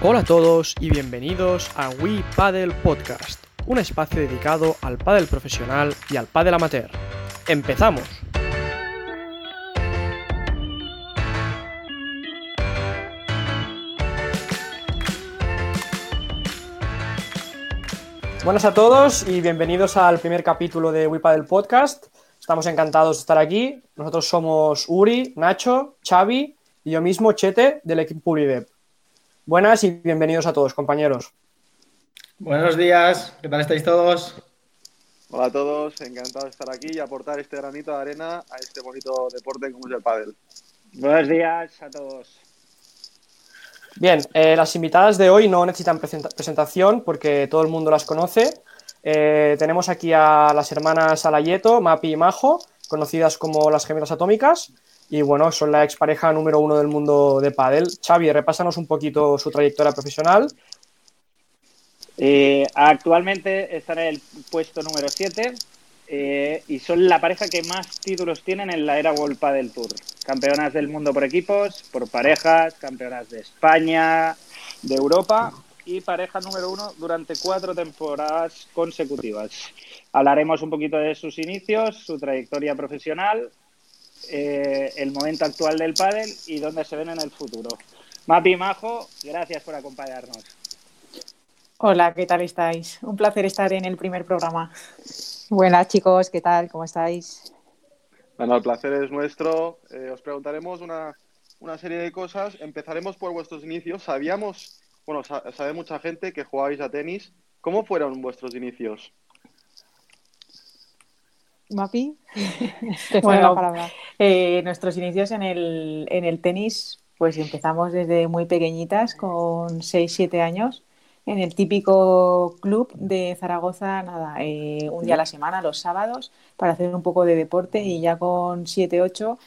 Hola a todos y bienvenidos a We Paddle Podcast, un espacio dedicado al paddle profesional y al paddle amateur. ¡Empezamos! Buenas a todos y bienvenidos al primer capítulo de We Paddle Podcast. Estamos encantados de estar aquí. Nosotros somos Uri, Nacho, Xavi y yo mismo, Chete, del equipo Publidev. Buenas y bienvenidos a todos, compañeros. Buenos días, ¿qué tal estáis todos? Hola a todos, encantado de estar aquí y aportar este granito de arena a este bonito deporte como es el pádel. Buenos días a todos. Bien, eh, las invitadas de hoy no necesitan presenta- presentación porque todo el mundo las conoce. Eh, tenemos aquí a las hermanas Alayeto, Mapi y Majo, conocidas como las gemelas atómicas. Y bueno, son la expareja número uno del mundo de pádel. Xavi, repásanos un poquito su trayectoria profesional. Eh, actualmente están en el puesto número 7 y son la pareja que más títulos tienen en la era World Padel Tour. Campeonas del mundo por equipos, por parejas, campeonas de España, de Europa y pareja número uno durante cuatro temporadas consecutivas. Hablaremos un poquito de sus inicios, su trayectoria profesional, eh, el momento actual del pádel y dónde se ven en el futuro. Mapi Majo, gracias por acompañarnos. Hola, ¿qué tal estáis? Un placer estar en el primer programa. Buenas chicos, ¿qué tal? ¿Cómo estáis? Bueno, el placer es nuestro. Eh, os preguntaremos una, una serie de cosas. Empezaremos por vuestros inicios. Sabíamos, bueno, sa- sabe mucha gente que jugabais a tenis. ¿Cómo fueron vuestros inicios? ¿Mapi? Te Bueno, la palabra. Eh, nuestros inicios en el, en el tenis, pues empezamos desde muy pequeñitas, con 6-7 años, en el típico club de Zaragoza, nada, eh, un día a la semana, los sábados, para hacer un poco de deporte y ya con 7-8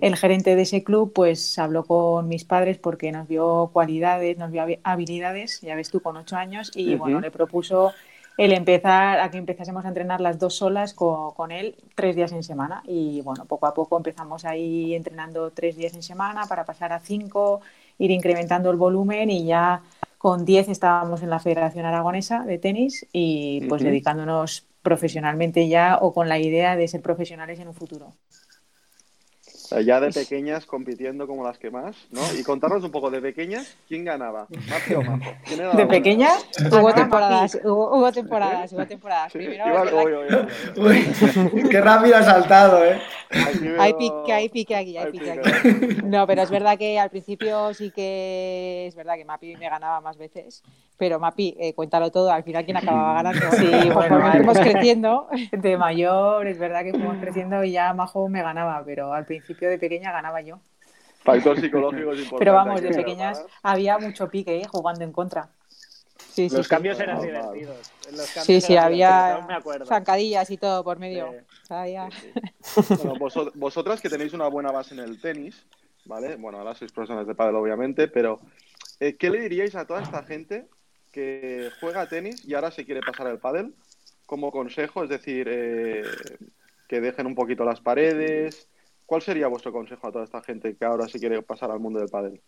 el gerente de ese club pues habló con mis padres porque nos vio cualidades, nos vio habi- habilidades, ya ves tú, con 8 años y Ujú. bueno, le propuso el empezar a que empezásemos a entrenar las dos solas co- con, él tres días en semana y bueno, poco a poco empezamos ahí entrenando tres días en semana para pasar a cinco, ir incrementando el volumen y ya con 10 estábamos en la Federación Aragonesa de Tenis y pues dedicándonos profesionalmente ya o con la idea de ser profesionales en un futuro. Ya de pequeñas compitiendo como las que más, ¿no? Y contarnos un poco de pequeñas, ¿quién ganaba? ¿Mapi o Majo? ¿Quién era De buena? pequeña, Hubo temporadas, hubo, hubo temporadas, hubo temporadas. Sí, Primero, igual- oye, oye, oye. Uy, qué rápido ha saltado, ¿eh? Veo- Hay pique, hay pique aquí, hay hay pique pique. aquí. No, pero es verdad que al principio sí que es verdad que Mapi me ganaba más veces, pero Mapi, eh, cuéntalo todo, al final quién acababa ganando. Sí, bueno, Conforme fuimos creciendo, De mayor, es verdad que fuimos creciendo y ya Majo me ganaba, pero al principio de pequeña ganaba yo. Factor psicológico es importante. Pero vamos, de pequeñas había mucho pique ¿eh? jugando en contra. sí, sí, Los sí. cambios divertidos. Los cambios Sí, sí, eran había divertidos, aún me acuerdo. zancadillas y todo por medio. Sí. Bueno, vosot- vosotras que tenéis una buena base en el tenis, ¿vale? Bueno, ahora sois profesionales de pádel, obviamente, pero eh, ¿qué le diríais a toda esta gente que juega tenis y ahora se quiere pasar al pádel? Como consejo, es decir, eh, que dejen un poquito las paredes. ¿Cuál sería vuestro consejo a toda esta gente que ahora se quiere pasar al mundo del pádel?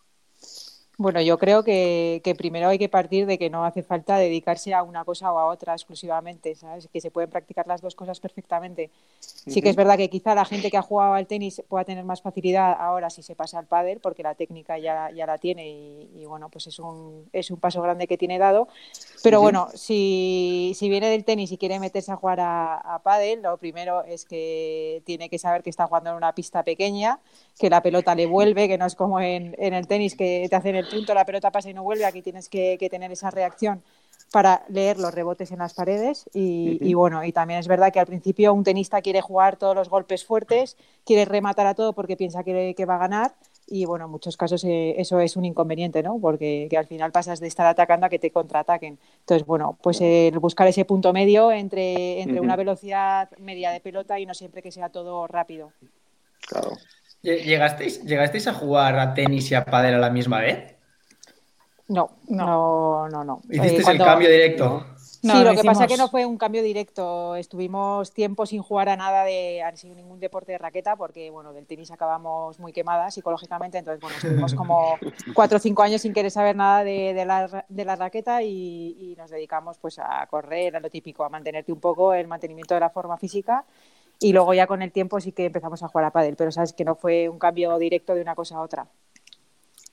Bueno, yo creo que, que primero hay que partir de que no hace falta dedicarse a una cosa o a otra exclusivamente, ¿sabes? Que se pueden practicar las dos cosas perfectamente. Sí que es verdad que quizá la gente que ha jugado al tenis pueda tener más facilidad ahora si se pasa al pádel, porque la técnica ya, ya la tiene y, y, bueno, pues es un, es un paso grande que tiene dado. Pero bueno, si, si viene del tenis y quiere meterse a jugar a, a pádel, lo primero es que tiene que saber que está jugando en una pista pequeña, que la pelota le vuelve, que no es como en, en el tenis que te hacen el punto, la pelota pasa y no vuelve, aquí tienes que, que tener esa reacción para leer los rebotes en las paredes y, bueno, y también es verdad que al principio un tenista quiere jugar todos los golpes fuertes, quiere rematar a todo porque piensa que, que va a ganar y bueno, en muchos casos eh, eso es un inconveniente, ¿no? Porque que al final pasas de estar atacando a que te contraataquen. Entonces, bueno, pues el buscar ese punto medio entre, entre una velocidad media de pelota y no siempre que sea todo rápido. Claro. ¿Llegasteis, ¿Llegasteis a jugar a tenis y a pádel a la misma vez? No, no, no, no. ¿Hicisteis Eh, cuando- el cambio directo? No, sí, lo lo que pasa hicimos- que no fue un cambio directo. Estuvimos tiempo sin jugar a nada de a sin ningún deporte de raqueta porque bueno, del tenis acabamos muy quemadas psicológicamente, entonces bueno, estuvimos como cuatro o cinco años sin querer saber nada de, de la, ra- de la raqueta y, y nos dedicamos pues a correr, a lo típico, a mantenerte un poco el mantenimiento de la forma física y luego ya con el tiempo sí que empezamos a jugar a pádel, pero sabes que no fue un cambio directo de una cosa a otra.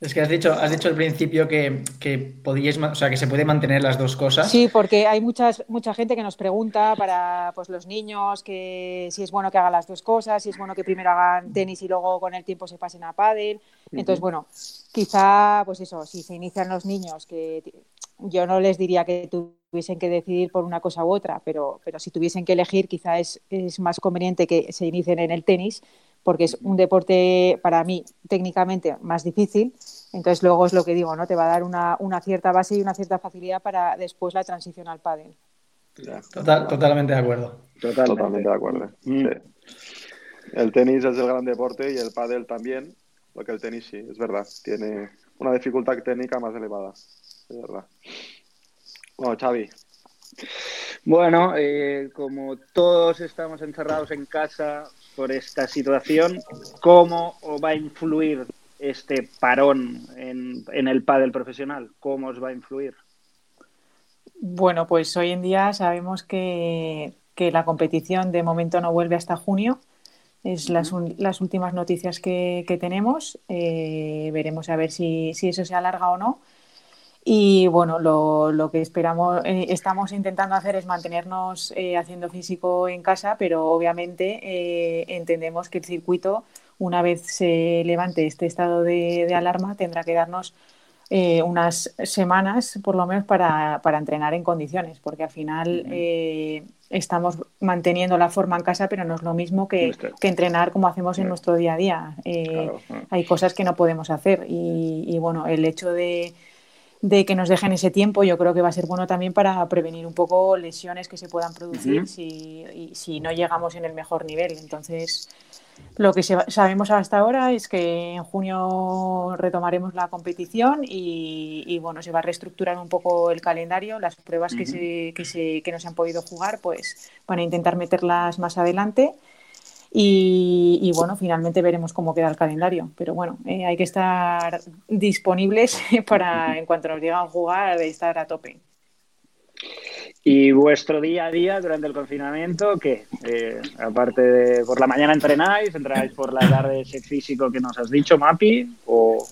Es que has dicho, has dicho al principio que, que podíais, o sea, que se puede mantener las dos cosas. Sí, porque hay muchas, mucha gente que nos pregunta para pues, los niños que si es bueno que hagan las dos cosas, si es bueno que primero hagan tenis y luego con el tiempo se pasen a pádel. Entonces, bueno, quizá, pues eso, si se inician los niños, que yo no les diría que tuviesen que decidir por una cosa u otra, pero, pero si tuviesen que elegir, quizá es, es más conveniente que se inicien en el tenis, porque es un deporte para mí técnicamente más difícil. Entonces, luego es lo que digo, ¿no? Te va a dar una, una cierta base y una cierta facilidad para después la transición al pádel. Total- totalmente de acuerdo. Totalmente. Totalmente de acuerdo. Mm. sí. El tenis es el gran deporte y el pádel también, porque el tenis sí, es verdad, tiene una dificultad técnica más elevada, es verdad. Bueno, Xavi, Bueno, eh, como todos estamos encerrados en casa por esta situación, ¿cómo va a influir este parón en, en el pádel profesional? ¿Cómo os va a influir? Bueno, pues hoy en día sabemos que, que la competición de momento no vuelve hasta junio. Es las, un- las últimas noticias que, que tenemos. Eh, veremos a ver si, si eso se alarga o no. Y bueno, lo, lo que esperamos, eh, estamos intentando hacer es mantenernos eh, haciendo físico en casa, pero obviamente eh, entendemos que el circuito, una vez se levante este estado de, de alarma, tendrá que darnos eh, unas semanas por lo menos para, para entrenar en condiciones, porque al final eh, estamos manteniendo la forma en casa, pero no es lo mismo que, que entrenar como hacemos en nuestro día a día. Claro. hay cosas que no podemos hacer y, y, bueno, el hecho de, de que nos dejen ese tiempo yo creo que va a ser bueno también para prevenir un poco lesiones que se puedan producir si, y- si no llegamos en el mejor nivel. Entonces, lo que sabemos hasta ahora es que en junio retomaremos la competición y, y, bueno, se va a reestructurar un poco el calendario. Las pruebas que, se, que, se, que no se han podido jugar, pues van a intentar meterlas más adelante. Y, bueno, finalmente veremos cómo queda el calendario. Pero bueno, eh, hay que estar disponibles para, en cuanto nos digan jugar, estar a tope. ¿Y vuestro día a día durante el confinamiento qué? Eh, aparte de por la mañana entrenáis, entrenáis por la tarde ese físico que nos has dicho, Mapi, o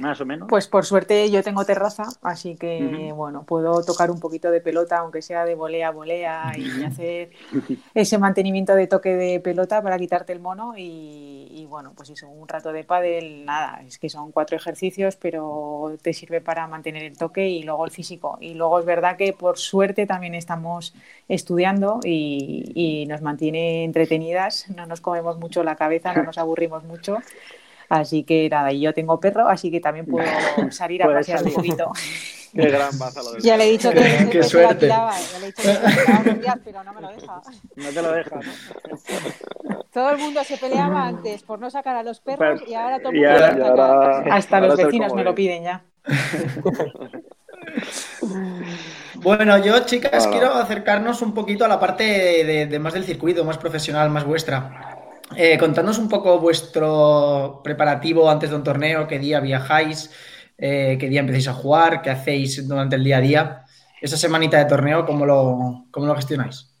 más o menos. Pues por suerte yo tengo terraza, así que bueno, puedo tocar un poquito de pelota, aunque sea de volea a volea, y hacer ese mantenimiento de toque de pelota para quitarte el mono. Y, y, bueno, pues eso, un rato de pádel, nada, es que son cuatro ejercicios, pero te sirve para mantener el toque y luego el físico. Y luego es verdad que por suerte también estamos estudiando y, y nos mantiene entretenidas, no nos comemos mucho la cabeza, no nos aburrimos mucho. Así que nada, y yo tengo perro, así que también puedo salir a pasear un salir. poquito. qué gran baza lo del Ya le he dicho que Qué se la suerte. tiraba, ya le he dicho que días, pero no me lo deja. No te lo deja, ¿no? Todo el mundo se peleaba antes por no sacar a los perros Pero- y ahora todo el mundo ahora- ahora- Hasta ahora los vecinos me lo piden ya. Bueno, yo, chicas, quiero acercarnos un poquito a la parte de, de más del circuito, más profesional, más vuestra. Eh, un poco vuestro preparativo antes de un torneo, qué día viajáis, eh, qué día empezáis a jugar, qué hacéis durante el día a día. Esa semanita de torneo, ¿cómo lo, cómo lo gestionáis?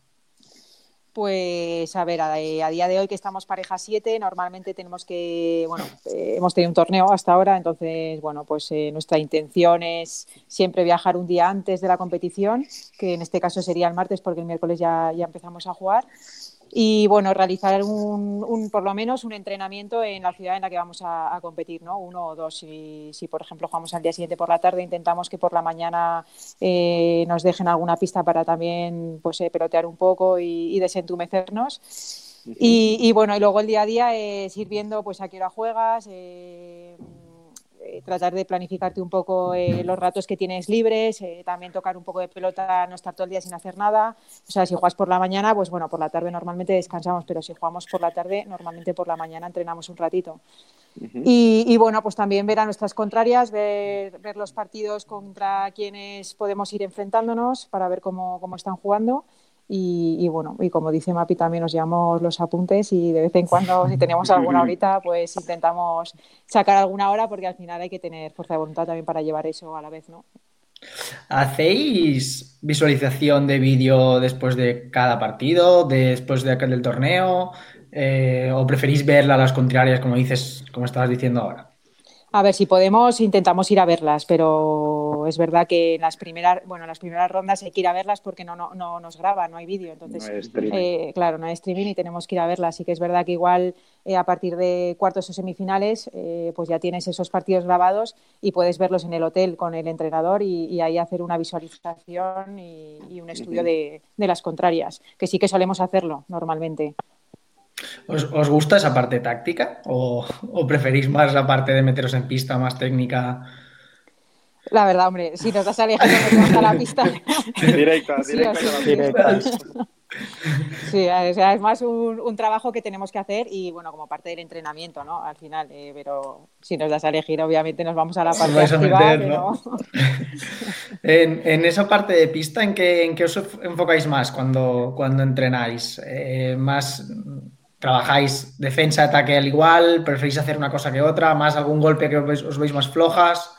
Pues a ver, a, a día de hoy que estamos pareja 7, normalmente tenemos que, bueno, eh, hemos tenido un torneo hasta ahora, entonces, bueno, pues eh, nuestra intención es siempre viajar un día antes de la competición, que en este caso sería el martes porque el miércoles ya, ya empezamos a jugar. Y bueno, realizar un, un, por lo menos un entrenamiento en la ciudad en la que vamos a, a competir, ¿no? Uno o dos. Si, si, por ejemplo, jugamos al día siguiente por la tarde, intentamos que por la mañana eh, nos dejen alguna pista para también pues, eh, pelotear un poco y, y desentumecernos. Y, y, bueno, y luego el día a día es ir viendo pues, a qué hora juegas, eh, eh, tratar de planificarte un poco eh, los ratos que tienes libres, eh, también tocar un poco de pelota, no estar todo el día sin hacer nada. O sea, si juegas por la mañana, pues bueno, por la tarde normalmente descansamos, pero si jugamos por la tarde, normalmente por la mañana entrenamos un ratito. y, bueno, pues también ver a nuestras contrarias, ver, ver, los partidos contra quienes podemos ir enfrentándonos para ver cómo, cómo están jugando. Y, bueno, y como dice Mapi, también nos llevamos los apuntes y de vez en cuando, si tenemos alguna horita, pues intentamos sacar alguna hora porque al final hay que tener fuerza de voluntad también para llevar eso a la vez, ¿no? ¿Hacéis visualización de vídeo después de cada partido, después de aquel del torneo? Eh, ¿O preferís verla a las contrarias, como dices, como estabas diciendo ahora? A ver, si podemos, intentamos ir a verlas, pero es verdad que en las primeras, bueno, las primeras rondas hay que ir a verlas porque no, no, no nos graba, no hay vídeo. Entonces, eh, claro, no hay streaming y tenemos que ir a verlas. Así que es verdad que igual eh, a partir de cuartos o semifinales, eh, pues ya tienes esos partidos grabados y puedes verlos en el hotel con el entrenador y, ahí hacer una visualización y, un estudio de, de las contrarias, que sí que solemos hacerlo normalmente. ¿Os, gusta esa parte táctica o, preferís más la parte de meteros en pista, más técnica? La verdad, hombre, si nos das a elegir, a la pista. directa, directa. Sí, o sea, es más un, trabajo que tenemos que hacer y bueno, como parte del entrenamiento, ¿no? Al final, eh, pero si nos das a elegir, obviamente nos vamos a la parte activa, en, esa parte de pista, ¿en qué, en qué os enfocáis más cuando, cuando entrenáis? Eh, ¿Más trabajáis defensa, ataque al igual? ¿Preferís hacer una cosa que otra? ¿Más algún golpe que os veis, más flojas?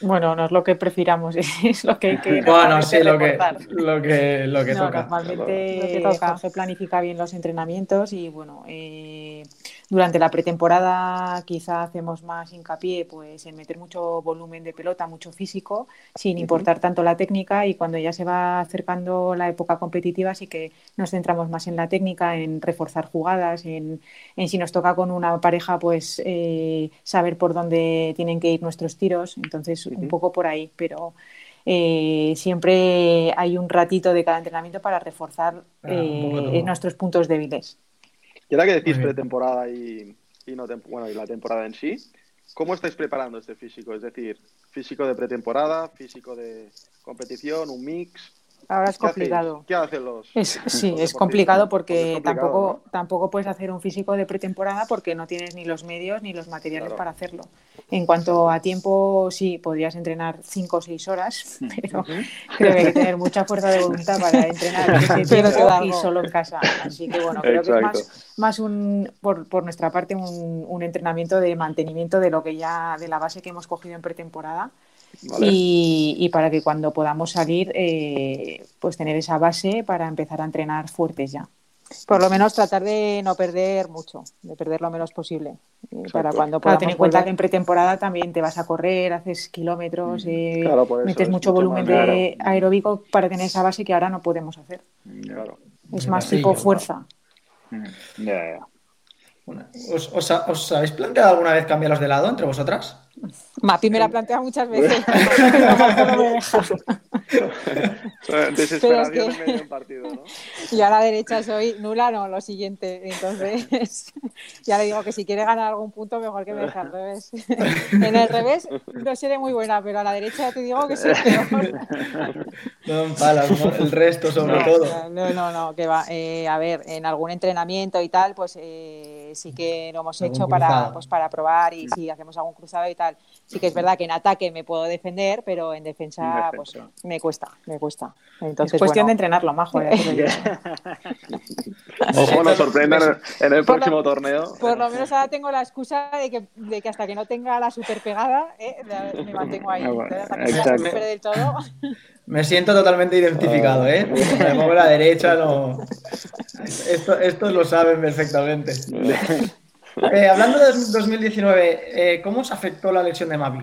Bueno, no es lo que prefiramos, es lo que hay que. Bueno, sí, lo que, lo que, lo que toca. Normalmente lo que Jorge planifica bien los entrenamientos y bueno, eh, durante la pretemporada quizá hacemos más hincapié pues, en meter mucho volumen de pelota, mucho físico, sin importar tanto la técnica y cuando ya se va acercando la época competitiva sí que nos centramos más en la técnica, en reforzar jugadas, en, si nos toca con una pareja pues eh, saber por dónde tienen que ir nuestros tiros, entonces un poco por ahí, pero... Eh, siempre hay un ratito de cada entrenamiento para reforzar ah, eh, nuestros puntos débiles. Y ahora que decís pretemporada y, no bueno, y la temporada en sí, ¿cómo estáis preparando este físico? Es decir, físico de pretemporada, físico de competición, un mix. Ahora es complicado. ¿Qué hacen los.? sí, es complicado porque tampoco, tampoco puedes hacer un físico de pretemporada porque no tienes ni los medios ni los materiales para hacerlo. En cuanto a tiempo, sí, podrías entrenar cinco o seis horas, pero creo que hay que tener mucha fuerza de voluntad para entrenar y solo en casa. Así que bueno, creo que es más, más un, por, por nuestra parte, un, un entrenamiento de mantenimiento de lo que ya, de la base que hemos cogido en pretemporada y, para que cuando podamos salir, eh, pues tener esa base para empezar a entrenar fuertes ya. Por lo menos tratar de no perder mucho, de perder lo menos posible. Eh, para cuando podamos tener en cuenta que en pretemporada también te vas a correr, haces kilómetros, mm. eh, metes mucho volumen de aeróbico para tener esa base que ahora no podemos hacer. Es más tipo fuerza. Mm. ¿Os, os, habéis planteado alguna vez cambiarlos de lado entre vosotras? Mapi me la plantea muchas veces. Desesperación en medio de un partido, ¿no? Yo a la derecha soy nula, no, lo siguiente. Entonces, ya le digo que si quiere ganar algún punto, mejor que me deje al revés. En el revés no seré muy buena, pero a la derecha te digo que soy peor. No palas, el resto sobre todo. No, no, no, que va. Eh, a ver, en algún entrenamiento y tal, pues eh, sí que lo hemos hecho para, pues, para probar y si hacemos algún cruzado y tal. Sí que es verdad que en ataque me puedo defender, pero en defensa, pues me cuesta, me cuesta. Entonces, es cuestión de entrenarlo, majo. Ojo, nos sorprendan en el próximo torneo. Por lo menos ahora tengo la excusa de que, de que hasta que no tenga la super pegada, ¿eh? me mantengo ahí. del todo. Me siento totalmente identificado, ¿eh? Me muevo a la derecha, no. Esto, estos lo saben perfectamente. Eh, hablando de 2019, eh, ¿cómo os afectó la lesión de Mavi?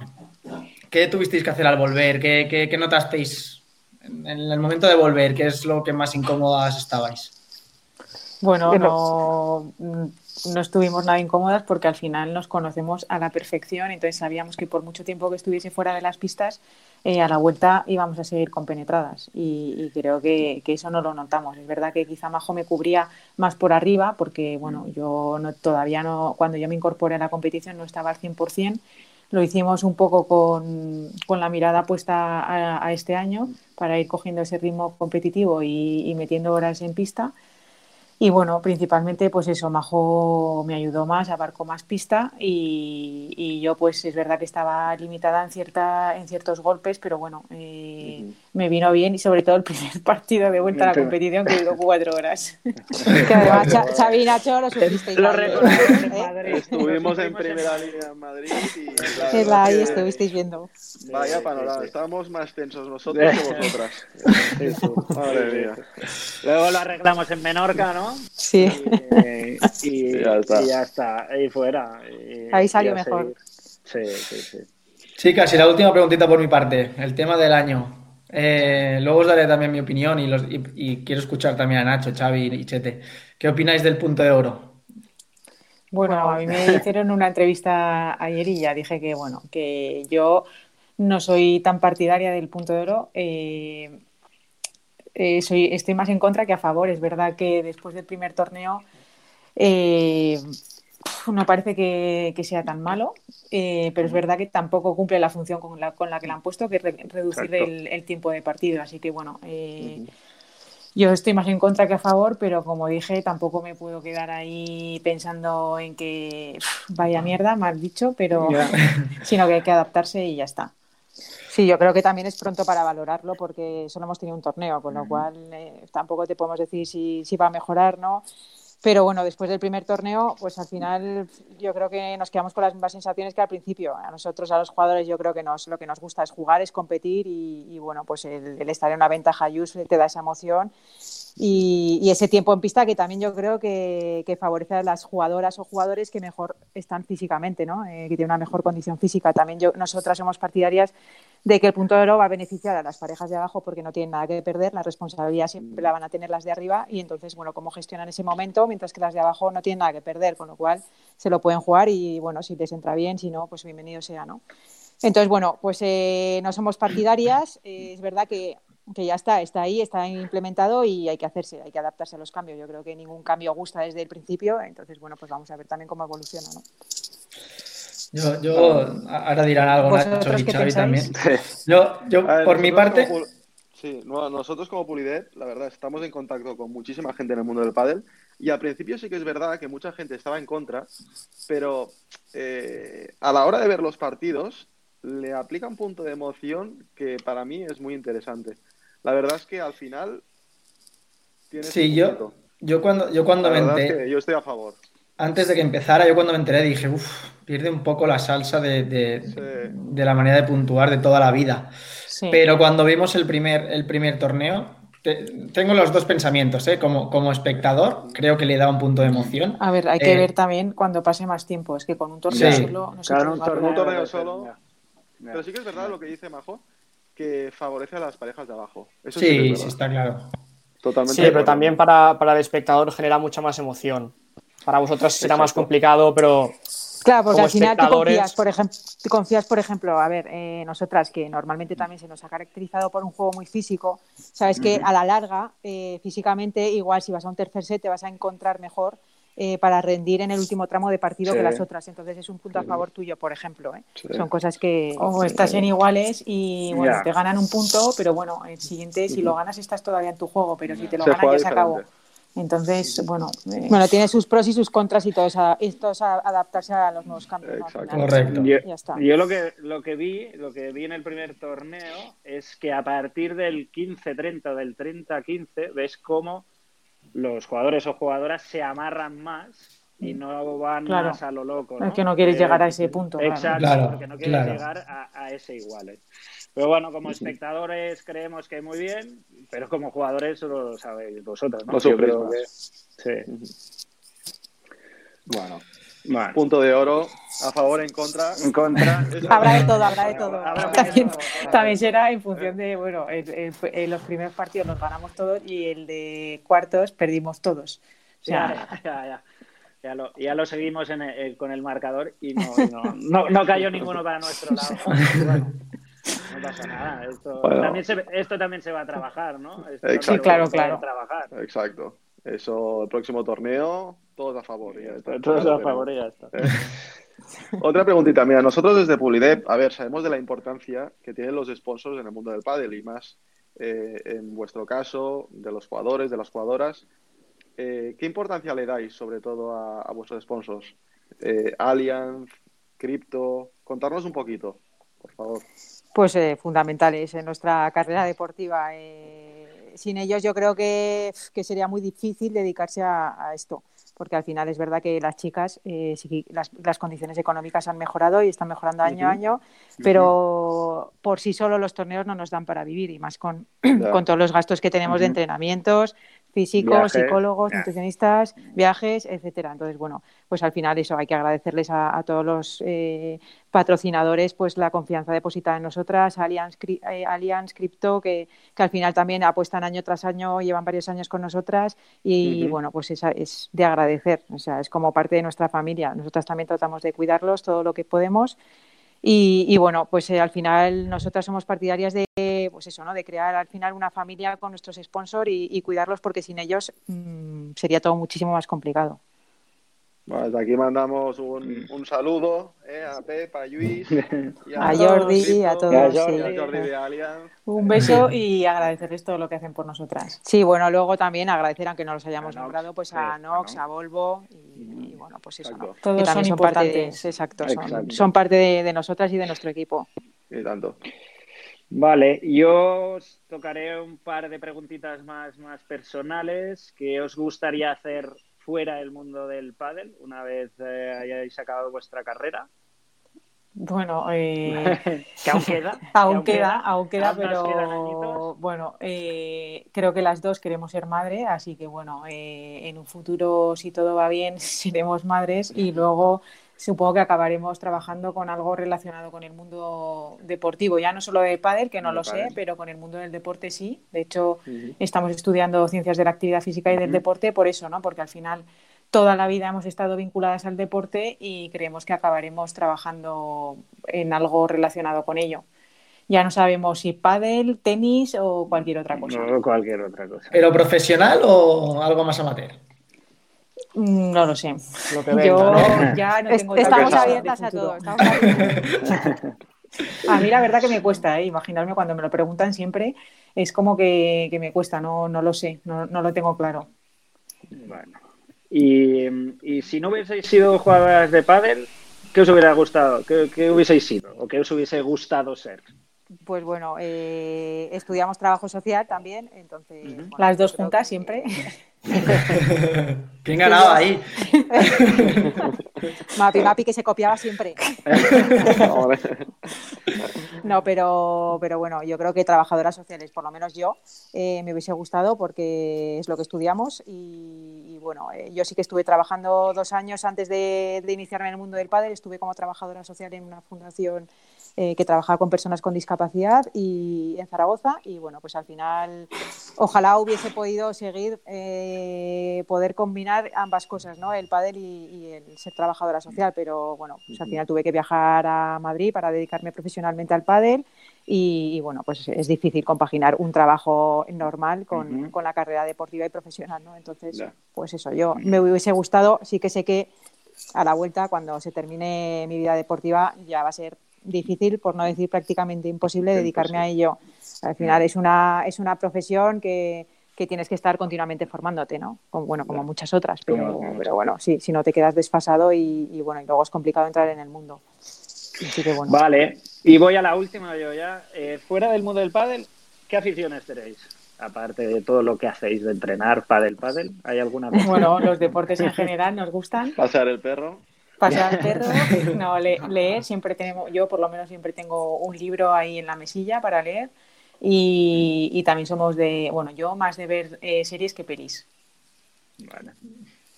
¿Qué tuvisteis que hacer al volver? ¿Qué, notasteis en, el momento de volver? ¿Qué es lo que más incómodas estabais? Bueno, no, no estuvimos nada incómodas porque al final nos conocemos a la perfección, entonces sabíamos que por mucho tiempo que estuviese fuera de las pistas, eh, a la vuelta íbamos a seguir compenetradas y, y creo que, que, eso no lo notamos. Es verdad que quizá Majo me cubría más por arriba porque, bueno, yo no, todavía no, cuando yo me incorporé a la competición no estaba al 100%, lo hicimos un poco con, con la mirada puesta a, a, este año para ir cogiendo ese ritmo competitivo y, y metiendo horas en pista Y bueno, principalmente pues eso, Majo me ayudó más, abarcó más pista y, y yo pues es verdad que estaba limitada en, cierta, en ciertos golpes, pero bueno, eh, me vino bien y sobre todo el primer partido de vuelta a la competición que duró cuatro horas. Que además, y Nacho lo sufristeis. Lo en ¿eh? Madrid. Estuvimos en primera línea en Madrid y la Es verdad la- ahí que- estuvisteis viendo. Vaya panorama, sí, sí. estábamos más tensos nosotros que vosotras. Sí. Madre mía. Luego lo arreglamos en Menorca, ¿no? Sí. Y, y- Y ya está. y ya está, ahí fuera. Y- Ahí salió mejor. Sí, sí, sí. Chicas, y la última preguntita por mi parte, el tema del año. Eh, luego os daré también mi opinión y, los- y- y quiero escuchar también a Nacho, Xavi y Chete. ¿Qué opináis del punto de oro? Bueno, a mí me hicieron una entrevista ayer y ya dije que, bueno, que yo no soy tan partidaria del punto de oro. eh, eh, soy, estoy más en contra que a favor. Es verdad que después del primer torneo eh, no parece que, que sea tan malo, eh, pero es verdad que tampoco cumple la función con la, con la que le han puesto, que es re- reducir el, el tiempo de partido. Así que, bueno, eh, yo estoy más en contra que a favor, pero como dije, tampoco me puedo quedar ahí pensando en que vaya mierda, mal dicho, pero sino que hay que adaptarse y ya está. Sí, yo creo que también es pronto para valorarlo porque solo hemos tenido un torneo, con lo cual eh, tampoco te podemos decir si, si va a mejorar, ¿no? Pero bueno, después del primer torneo, pues al final yo creo que nos quedamos con las mismas sensaciones que al principio. A nosotros, a los jugadores, yo creo que nos, lo que nos gusta es jugar, es competir y, y, bueno, pues el, el estar en una ventaja just te da esa emoción y, ese tiempo en pista que también yo creo que, que favorece a las jugadoras o jugadores que mejor están físicamente, ¿no? Eh, que tienen una mejor condición física. También yo, nosotras somos partidarias de que el punto de oro va a beneficiar a las parejas de abajo porque no tienen nada que perder, la responsabilidad siempre la van a tener las de arriba y entonces, bueno, cómo gestionan ese momento, mientras que las de abajo no tienen nada que perder, con lo cual se lo pueden jugar y bueno, si les entra bien, si no, pues bienvenido sea, ¿no? Entonces, bueno, pues eh, no somos partidarias, eh, es verdad que, que ya está, está ahí, está implementado y hay que hacerse, hay que adaptarse a los cambios. Yo creo que ningún cambio gusta desde el principio, entonces, bueno, pues vamos a ver también cómo evoluciona, ¿no? Yo, yo ahora dirán algo Nacho ¿Vosotros y Xavi también. Yo, yo ver, por mi parte, como sí, no, nosotros como Pulidet, la verdad, estamos en contacto con muchísima gente en el mundo del pádel y al principio sí que es verdad que mucha gente estaba en contra, pero eh, a la hora de ver los partidos le aplica un punto de emoción que para mí es muy interesante. La verdad es que al final sí, yo, yo cuando, yo cuando La me es enteré, que yo estoy a favor. antes de que empezara, yo cuando me enteré dije, uff, pierde un poco la salsa de, de, Sí. de la manera de puntuar de toda la vida. Sí. Pero cuando vimos el primer, el primer torneo, te- tengo los dos pensamientos, ¿eh? Como, como espectador, creo que le da un punto de emoción. A ver, hay que Eh, ver también cuando pase más tiempo. Es que con un torneo Sí. solo no se Claro, puede un torneo, Un torneo solo. Pero sí que es verdad lo que dice Majo, que favorece a las parejas de abajo. Eso Sí, sí, es sí, está claro. Totalmente. Sí, pero también para, para el espectador genera mucha más emoción. Para vosotras será más complicado, pero Claro, porque Como al final tú confías, por ejemplo, tú confías, por ejemplo, a ver, eh, nosotras que normalmente también se nos ha caracterizado por un juego muy físico, sabes que a la larga, eh, físicamente, igual si vas a un tercer set te vas a encontrar mejor eh, para rendir en el último tramo de partido Sí. que las otras. Entonces es un punto a favor tuyo, por ejemplo. ¿eh? Sí. Son cosas que... O estás en iguales y bueno, te ganan un punto, pero bueno, el siguiente, si lo ganas, estás todavía en tu juego, pero si te lo Se ganan, ya se acabó. Entonces, bueno, eh, Bueno, tiene sus pros y sus contras y todo es, a- esto es a- adaptarse a los nuevos cambios. Correcto. Yo, Ya está. yo lo que lo que vi, lo que vi en el primer torneo es que a partir del 15-30 o del 30-15 ves cómo los jugadores o jugadoras se amarran más y no van Claro. más a lo loco. es que no quieres Eh, llegar a ese punto. Exacto, Claro, porque no quieres claro. llegar a, a ese igual. ¿eh? Pero bueno, como espectadores creemos que muy bien, pero como jugadores solo lo sabéis vosotros, ¿no? Yo creo que- sí. Bueno, Punto de oro, a favor, en contra. en contra. Habrá de todo, habrá de todo. Habrá También, será en función de, bueno, el- el- el- los primeros partidos los ganamos todos y el de cuartos perdimos todos. O sea, Ya, ya, ya. Ya lo, ya lo seguimos en el- con el marcador y no, y no, no, no cayó ninguno para nuestro lado. Bueno, no pasa nada. Esto, Bueno. también se, esto también se va a trabajar, ¿no? Esto Exacto. claro, claro. Trabajar. Exacto. Eso, el próximo torneo, todos a favor. ya está. Todos a favor ya está. Eh. Otra preguntita, mira, nosotros desde Pulidep, a ver, sabemos de la importancia que tienen los sponsors en el mundo del pádel y más eh, en vuestro caso, de los jugadores, de las jugadoras. eh, ¿qué importancia le dais sobre todo a, a vuestros sponsors? Eh, Allianz, Crypto, contarnos un poquito, por favor. Pues eh, fundamentales en nuestra carrera deportiva. Eh, sin ellos yo creo que, que, sería muy difícil dedicarse a, a, esto, porque al final es verdad que las chicas, eh, sí, las, las, condiciones económicas han mejorado y están mejorando año a uh -huh. año, pero por sí solo los torneos no nos dan para vivir y más con, todos los gastos que tenemos uh -huh. de entrenamientos, físicos, viajes, psicólogos, yeah. nutricionistas, viajes, etcétera. Entonces, bueno, pues al final eso hay que agradecerles a, a todos los eh, patrocinadores pues la confianza depositada en nosotras, Allianz, eh, Allianz Crypto, que, que, al final también apuestan año tras año, llevan varios años con nosotras y uh -huh. bueno, pues esa es de agradecer, o sea, es como parte de nuestra familia. Nosotras también tratamos de cuidarlos todo lo que podemos. Y, y, bueno, pues eh, al final nosotras somos partidarias de, pues eso, ¿no? De crear al final una familia con nuestros sponsors y, cuidarlos porque sin ellos mmm, sería todo muchísimo más complicado. Bueno, desde aquí mandamos un, un saludo eh, a Pep, a Luis, y a, a Jordi, y a todos. Y a Jordi, sí. a Jordi de Allianz. Un beso y agradecerles todo lo que hacen por nosotras. Sí, bueno, luego también agradecer, aunque no los hayamos a nombrado, pues a Nox, a Volvo y, y, bueno, pues eso. ¿no? Todos que también son, son parte de, exacto, son, son, parte de, de, nosotras y de nuestro equipo. Y tanto. Vale, yo os tocaré un par de preguntitas más, más personales que os gustaría hacer fuera del mundo del pádel una vez eh, hayáis acabado vuestra carrera? Bueno, eh, que aún queda. aún, queda, aún queda, pero bueno, eh, creo que las dos queremos ser madre, así que bueno, eh, en un futuro, si todo va bien, seremos madres y luego supongo que acabaremos trabajando con algo relacionado con el mundo deportivo, ya no solo de pádel, que no lo sé, pero con el mundo del deporte sí. De hecho, uh -huh. estamos estudiando ciencias de la actividad física y del uh -huh. deporte por eso, ¿no? Porque al final toda la vida hemos estado vinculadas al deporte y creemos que acabaremos trabajando en algo relacionado con ello. Ya no sabemos si pádel, tenis o cualquier otra cosa. No, cualquier otra cosa. ¿Pero profesional o algo más amateur? Mm, no lo sé. Lo que venga, Yo ¿no? ya no tengo Estamos abiertas a todo. Estamos a mí la verdad que me cuesta, ¿eh? imaginarme cuando me lo preguntan siempre, es como que, que me cuesta, no, no lo sé, no, no, lo tengo claro. Bueno. Y, y, si no hubieseis sido jugadoras de pádel, ¿qué os hubiera gustado? ¿Qué, ¿Qué, hubieseis sido? ¿O qué os hubiese gustado ser? Pues bueno, eh, estudiamos trabajo social también, entonces... Uh -huh. bueno, Las dos juntas que... siempre. ¿Quién ganaba ahí? Mapi, Mapi que se copiaba siempre. no, pero, pero bueno, yo creo que trabajadoras sociales, por lo menos yo, eh, me hubiese gustado porque es lo que estudiamos y, y bueno, eh, yo sí que estuve trabajando dos años antes de, de, iniciarme en el mundo del padre, estuve como trabajadora social en una fundación eh, que trabajaba con personas con discapacidad y en Zaragoza y bueno, pues al final ojalá hubiese podido seguir eh, poder combinar ambas cosas, ¿no? El pádel y, y, el ser trabajadora social, pero bueno, pues al final tuve que viajar a Madrid para dedicarme profesionalmente al pádel y, y bueno, pues es difícil compaginar un trabajo normal con, uh -huh. con la carrera deportiva y profesional, ¿no? Entonces, yeah. pues eso, yo me hubiese gustado, sí que sé que a la vuelta, cuando se termine mi vida deportiva, ya va a ser difícil, por no decir prácticamente imposible, dedicarme a ello. Al final es una, es una profesión que, que tienes que estar continuamente formándote, ¿no? Como, bueno, como muchas otras, pero, pero bueno, sí, si no te quedas desfasado y, y, bueno, y luego es complicado entrar en el mundo. Así que bueno. Vale, y voy a la última yo ya. Eh, fuera del mundo del pádel, ¿qué aficiones tenéis? Aparte de todo lo que hacéis de entrenar pádel, pádel, ¿hay alguna? Bueno, los deportes en general nos gustan. Pasear el perro pasar al perro, no, le, leer, siempre tenemos, yo por lo menos siempre tengo un libro ahí en la mesilla para leer y, y también somos de, bueno, yo más de ver eh, series que pelis. Vale.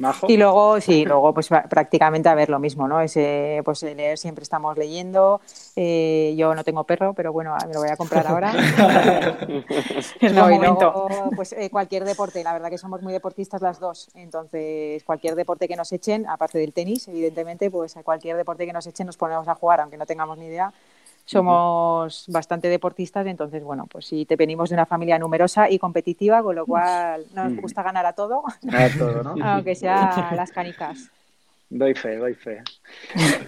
¿Majo? Y luego, sí, luego pues prácticamente a ver lo mismo, ¿no? Ese, pues leer siempre estamos leyendo. Eh, yo no tengo perro, pero bueno, me lo voy a comprar ahora. es no, y luego, pues eh, cualquier deporte, la verdad que somos muy deportistas las dos. Entonces, cualquier deporte que nos echen, aparte del tenis, evidentemente, pues a cualquier deporte que nos echen nos ponemos a jugar, aunque no tengamos ni idea somos uh -huh. bastante deportistas, entonces, bueno, pues si te venimos de una familia numerosa y competitiva, con lo cual nos gusta ganar a todo, a todo ¿no? aunque sea las canicas. Doy fe, doy fe.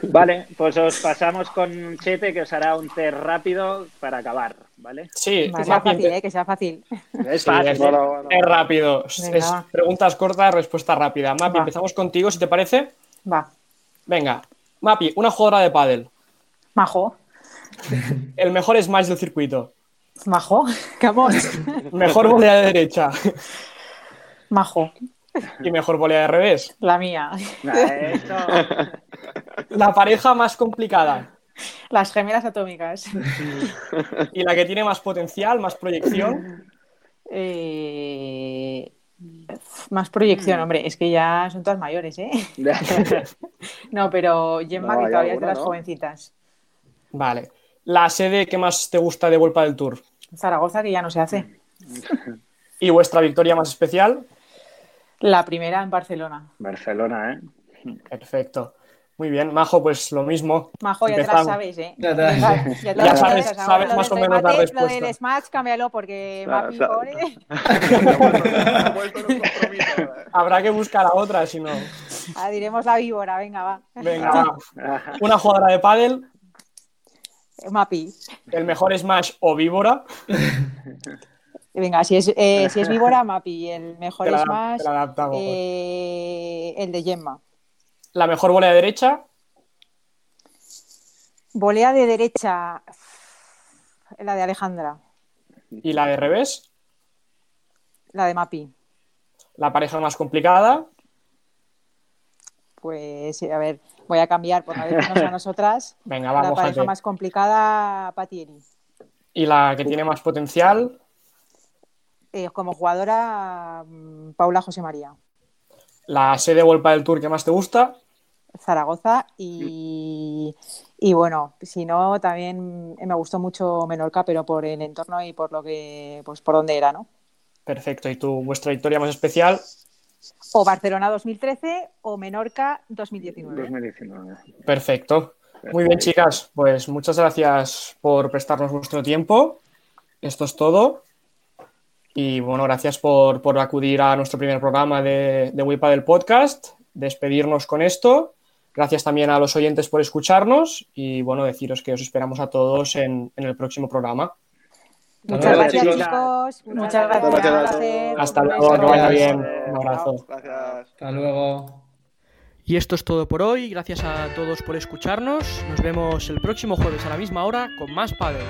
Vale, pues os pasamos con Chete que os hará un test rápido para acabar, ¿vale? Sí, Que sea fácil, ¿eh? Que sea fácil. Es Sí, fácil. es. Bueno, bueno. es rápido. Es- preguntas cortas, respuesta rápida. Mapi, Va. empezamos contigo, si te parece. Va. Venga, Mapi, una jugadora de pádel. Majo. El mejor smash del circuito. Majo. Camón. Mejor volea de derecha. Majo. Y mejor volea de revés. La mía. La pareja más complicada. Las gemelas atómicas. Y la que tiene más potencial, más proyección. Eh, Más proyección, hombre. Es que ya son todas mayores, ¿eh? No, pero Gemma, No, que todavía es de las ¿no? jovencitas. Vale. La sede que más te gusta de Vuelta del Tour. Zaragoza, que ya no se hace. Y vuestra victoria más especial. La primera en Barcelona. Barcelona, ¿eh? Perfecto. Muy bien, Majo, pues lo mismo. Majo, ya te Empezamos. la sabes, ¿eh? Ya te la- Ya, ya te sabes- sabes Lo más o menos la respuesta. Lo del Smash, cámbialo porque un compromiso ahora, ¿eh? Habrá que buscar a otra, si no. Ah, diremos la víbora, venga, va. Venga, va. Una jugadora de pádel, Mapi. el mejor Smash o víbora. Venga, si es, eh, si es víbora, Mapi. El mejor la, Smash, adaptamos. eh, el de Gemma. La mejor volea de derecha, Volea de derecha, la de Alejandra. y la de revés. La de Mapi. La pareja más complicada. Pues, a ver, voy a cambiar por no decirnos a nosotras. Venga, va, la mójate. pareja más complicada, Patieri. Y la que tiene más potencial, Eh, como jugadora, mm, Paula José María. la sede Vuelta del Tour que más te gusta. Zaragoza y, y bueno, si no, también me gustó mucho Menorca, pero por el entorno y por lo que, pues por donde era, ¿no? Perfecto. Y tu, vuestra victoria más especial. O Barcelona 2013 o Menorca 2019. 2019. Perfecto. Muy bien, chicas. Pues muchas gracias por prestarnos vuestro tiempo. Esto es todo. Y bueno, gracias por, por acudir a nuestro primer programa de, de Wipa del podcast. Despedirnos con esto. Gracias también a los oyentes por escucharnos. Y bueno, deciros que os esperamos a todos en, en el próximo programa. Muchas gracias, chicos. chicos. Muchas gracias. gracias. Hasta luego, que vaya bien. Un abrazo. Gracias. Hasta luego. Y esto es todo por hoy. Gracias a todos por escucharnos. Nos vemos el próximo jueves a la misma hora con más Padel.